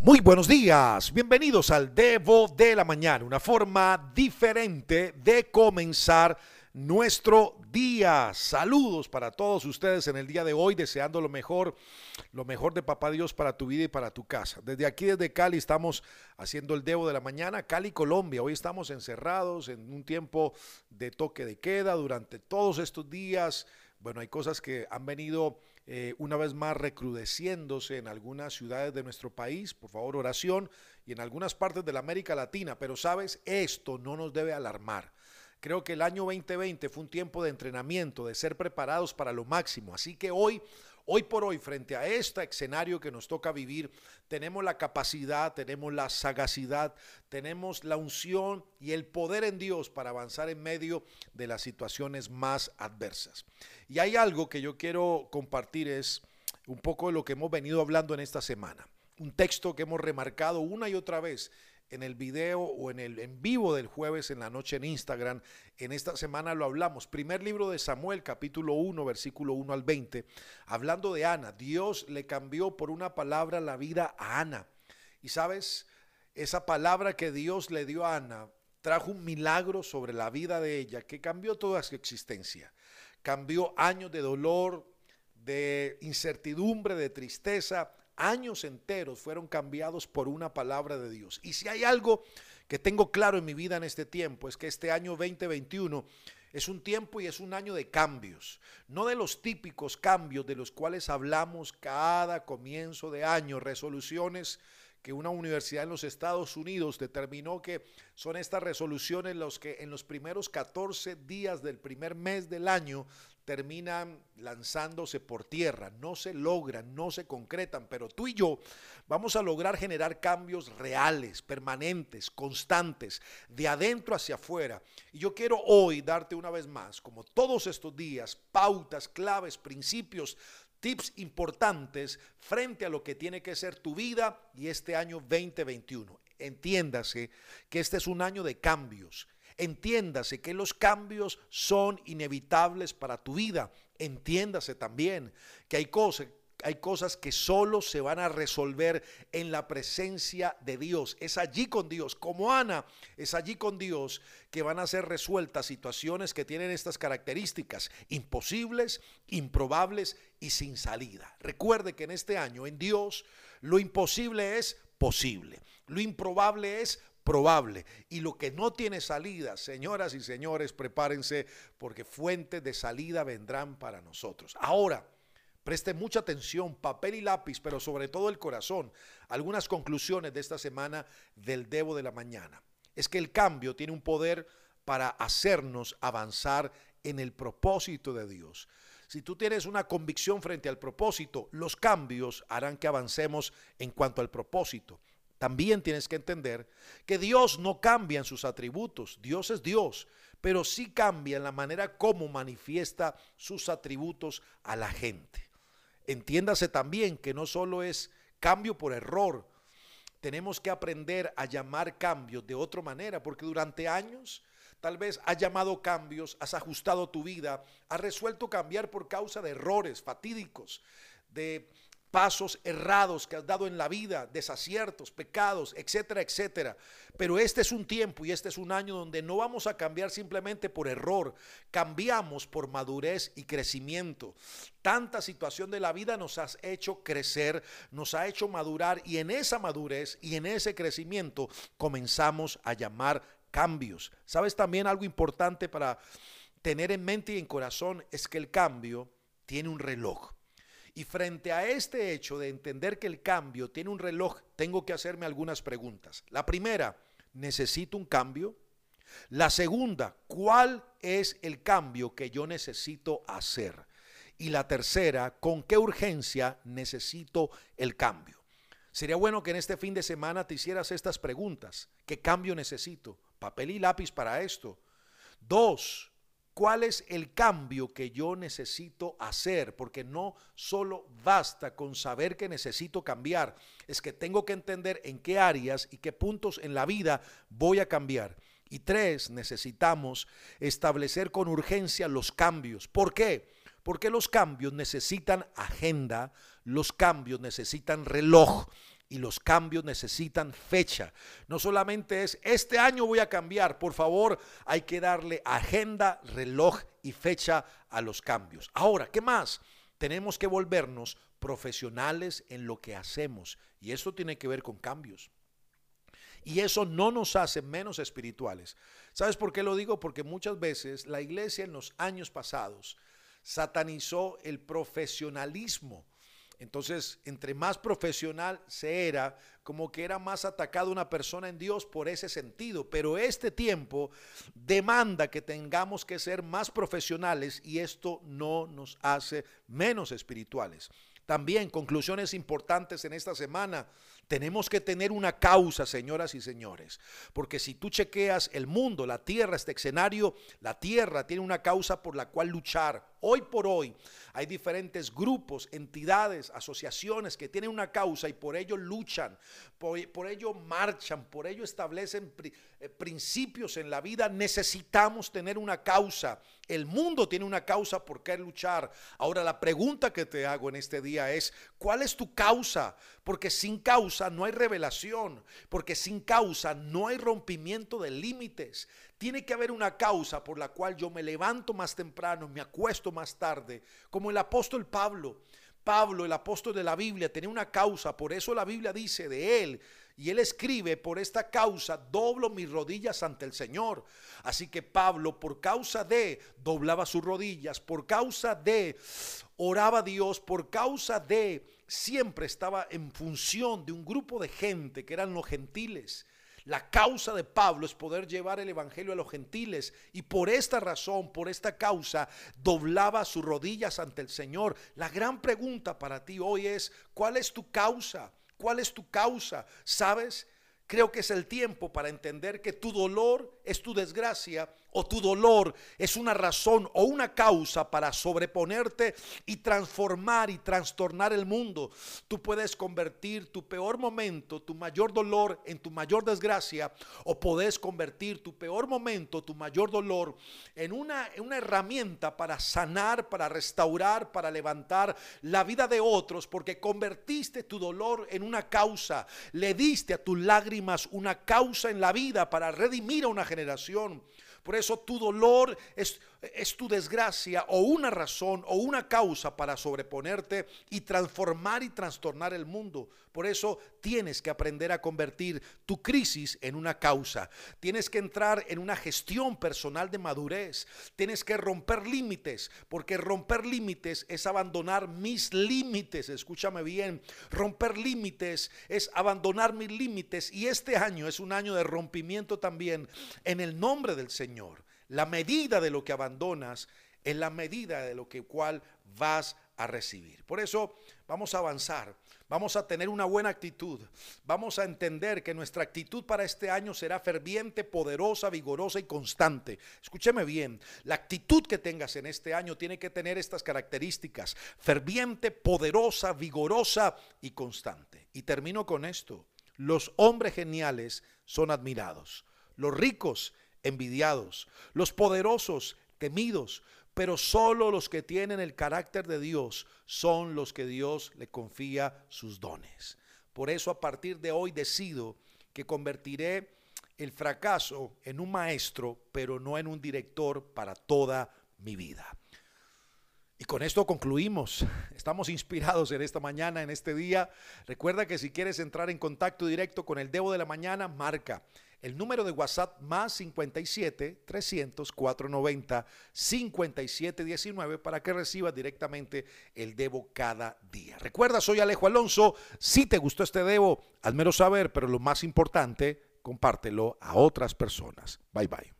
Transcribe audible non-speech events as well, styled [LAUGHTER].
Muy buenos días, bienvenidos al Devo de la Mañana, una forma diferente de comenzar nuestro día. Saludos para todos ustedes en el día de hoy, deseando lo mejor, lo mejor de Papá Dios para tu vida y para tu casa. Desde aquí, desde Cali, estamos haciendo el Devo de la Mañana, Cali, Colombia. Hoy estamos encerrados en un tiempo de toque de queda durante todos estos días. Bueno, hay cosas que han venido eh, una vez más recrudeciéndose en algunas ciudades de nuestro país, por favor oración, y en algunas partes de la América Latina, pero sabes, esto no nos debe alarmar. Creo que el año 2020 fue un tiempo de entrenamiento, de ser preparados para lo máximo, así que hoy Hoy por hoy, frente a este escenario que nos toca vivir, tenemos la capacidad, tenemos la sagacidad, tenemos la unción y el poder en Dios para avanzar en medio de las situaciones más adversas. Y hay algo que yo quiero compartir, es un poco de lo que hemos venido hablando en esta semana. Un texto que hemos remarcado una y otra vez en el video o en el en vivo del jueves en la noche en Instagram. En esta semana lo hablamos. Primer libro de Samuel, capítulo 1, versículo 1 al 20, hablando de Ana. Dios le cambió por una palabra la vida a Ana. Y sabes, esa palabra que Dios le dio a Ana trajo un milagro sobre la vida de ella que cambió toda su existencia. Cambió años de dolor, de incertidumbre, de tristeza, años enteros fueron cambiados por una palabra de Dios. Y si hay algo que tengo claro en mi vida en este tiempo, es que este año 2021 es un tiempo y es un año de cambios, no de los típicos cambios de los cuales hablamos cada comienzo de año, resoluciones que una universidad en los Estados Unidos determinó que son estas resoluciones los que en los primeros 14 días del primer mes del año terminan lanzándose por tierra, no se logran, no se concretan, pero tú y yo vamos a lograr generar cambios reales, permanentes, constantes, de adentro hacia afuera. Y yo quiero hoy darte una vez más, como todos estos días, pautas, claves, principios, tips importantes frente a lo que tiene que ser tu vida y este año 2021. Entiéndase que este es un año de cambios Entiéndase que los cambios son inevitables para tu vida. Entiéndase también que hay cosas, hay cosas que solo se van a resolver en la presencia de Dios. Es allí con Dios, como Ana, es allí con Dios que van a ser resueltas situaciones que tienen estas características, imposibles, improbables y sin salida. Recuerde que en este año en Dios lo imposible es posible, lo improbable es probable. Y lo que no tiene salida, señoras y señores, prepárense porque fuentes de salida vendrán para nosotros. Ahora, preste mucha atención, papel y lápiz, pero sobre todo el corazón. Algunas conclusiones de esta semana del Debo de la Mañana. Es que el cambio tiene un poder para hacernos avanzar en el propósito de Dios. Si tú tienes una convicción frente al propósito, los cambios harán que avancemos en cuanto al propósito también tienes que entender que Dios no cambia en sus atributos, Dios es Dios, pero sí cambia en la manera como manifiesta sus atributos a la gente. Entiéndase también que no solo es cambio por error, tenemos que aprender a llamar cambios de otra manera, porque durante años tal vez has llamado cambios, has ajustado tu vida, has resuelto cambiar por causa de errores fatídicos, de pasos errados que has dado en la vida, desaciertos, pecados, etcétera, etcétera. Pero este es un tiempo y este es un año donde no vamos a cambiar simplemente por error, cambiamos por madurez y crecimiento. Tanta situación de la vida nos ha hecho crecer, nos ha hecho madurar y en esa madurez y en ese crecimiento comenzamos a llamar cambios. ¿Sabes también algo importante para tener en mente y en corazón? Es que el cambio tiene un reloj. Y frente a este hecho de entender que el cambio tiene un reloj, tengo que hacerme algunas preguntas. La primera, ¿necesito un cambio? La segunda, ¿cuál es el cambio que yo necesito hacer? Y la tercera, ¿con qué urgencia necesito el cambio? Sería bueno que en este fin de semana te hicieras estas preguntas. ¿Qué cambio necesito? Papel y lápiz para esto. Dos, cuál es el cambio que yo necesito hacer, porque no solo basta con saber que necesito cambiar, es que tengo que entender en qué áreas y qué puntos en la vida voy a cambiar. Y tres, necesitamos establecer con urgencia los cambios. ¿Por qué? Porque los cambios necesitan agenda, los cambios necesitan reloj, y los cambios necesitan fecha. No solamente es, este año voy a cambiar, por favor, hay que darle agenda, reloj y fecha a los cambios. Ahora, ¿qué más? Tenemos que volvernos profesionales en lo que hacemos y eso tiene que ver con cambios. Y eso no nos hace menos espirituales. ¿Sabes por qué lo digo? Porque muchas veces la iglesia en los años pasados satanizó el profesionalismo entonces, entre más profesional se era, como que era más atacado una persona en Dios por ese sentido. Pero este tiempo demanda que tengamos que ser más profesionales y esto no nos hace menos espirituales. También conclusiones importantes en esta semana. Tenemos que tener una causa, señoras y señores, porque si tú chequeas el mundo, la tierra, este escenario, la tierra tiene una causa por la cual luchar. Hoy por hoy hay diferentes grupos, entidades, asociaciones que tienen una causa y por ello luchan, por, ello marchan, por ello establecen eh, principios en la vida. Necesitamos tener una causa. El mundo tiene una causa por qué luchar. Ahora la pregunta que te hago en este día es, ¿cuál es tu causa? Porque sin causa no hay revelación, porque sin causa no hay rompimiento de límites. Tiene que haber una causa por la cual yo me levanto más temprano, me acuesto más tarde, como el apóstol Pablo. Pablo, el apóstol de la Biblia, tenía una causa, por eso la Biblia dice de él, y él escribe, por esta causa doblo mis rodillas ante el Señor. Así que Pablo, por causa de, doblaba sus rodillas, por causa de, oraba a Dios, por causa de, siempre estaba en función de un grupo de gente que eran los gentiles. La causa de Pablo es poder llevar el Evangelio a los gentiles y por esta razón, por esta causa, doblaba sus rodillas ante el Señor. La gran pregunta para ti hoy es, ¿cuál es tu causa? ¿Cuál es tu causa? ¿Sabes? Creo que es el tiempo para entender que tu dolor es tu desgracia o tu dolor es una razón o una causa para sobreponerte y transformar y trastornar el mundo. Tú puedes convertir tu peor momento, tu mayor dolor en tu mayor desgracia o puedes convertir tu peor momento, tu mayor dolor en una, en una herramienta para sanar, para restaurar, para levantar la vida de otros porque convertiste tu dolor en una causa, le diste a tus lágrimas una causa en la vida para redimir a una generación. Por eso tu dolor es, es tu desgracia o una razón o una causa para sobreponerte y transformar y trastornar el mundo. Por eso tienes que aprender a convertir tu crisis en una causa. Tienes que entrar en una gestión personal de madurez. Tienes que romper límites, porque romper límites es abandonar mis límites. Escúchame bien, romper límites es abandonar mis límites y este año es un año de rompimiento también en el nombre del Señor. La medida de lo que abandonas es la medida de lo que cual vas a recibir. Por eso vamos a avanzar, vamos a tener una buena actitud, vamos a entender que nuestra actitud para este año será ferviente, poderosa, vigorosa y constante. Escúcheme bien, la actitud que tengas en este año tiene que tener estas características, ferviente, poderosa, vigorosa y constante. Y termino con esto, los hombres geniales son admirados, los ricos envidiados, los poderosos temidos, pero solo los que tienen el carácter de Dios son los que Dios le confía sus dones. Por eso a partir de hoy decido que convertiré el fracaso en un maestro, pero no en un director para toda mi vida. Y con esto concluimos. [LAUGHS] Estamos inspirados en esta mañana, en este día. Recuerda que si quieres entrar en contacto directo con el Debo de la Mañana, marca el número de WhatsApp más 57 300 490 5719 para que recibas directamente el Debo cada día. Recuerda, soy Alejo Alonso. Si te gustó este Debo, házmelo saber, pero lo más importante, compártelo a otras personas. Bye bye.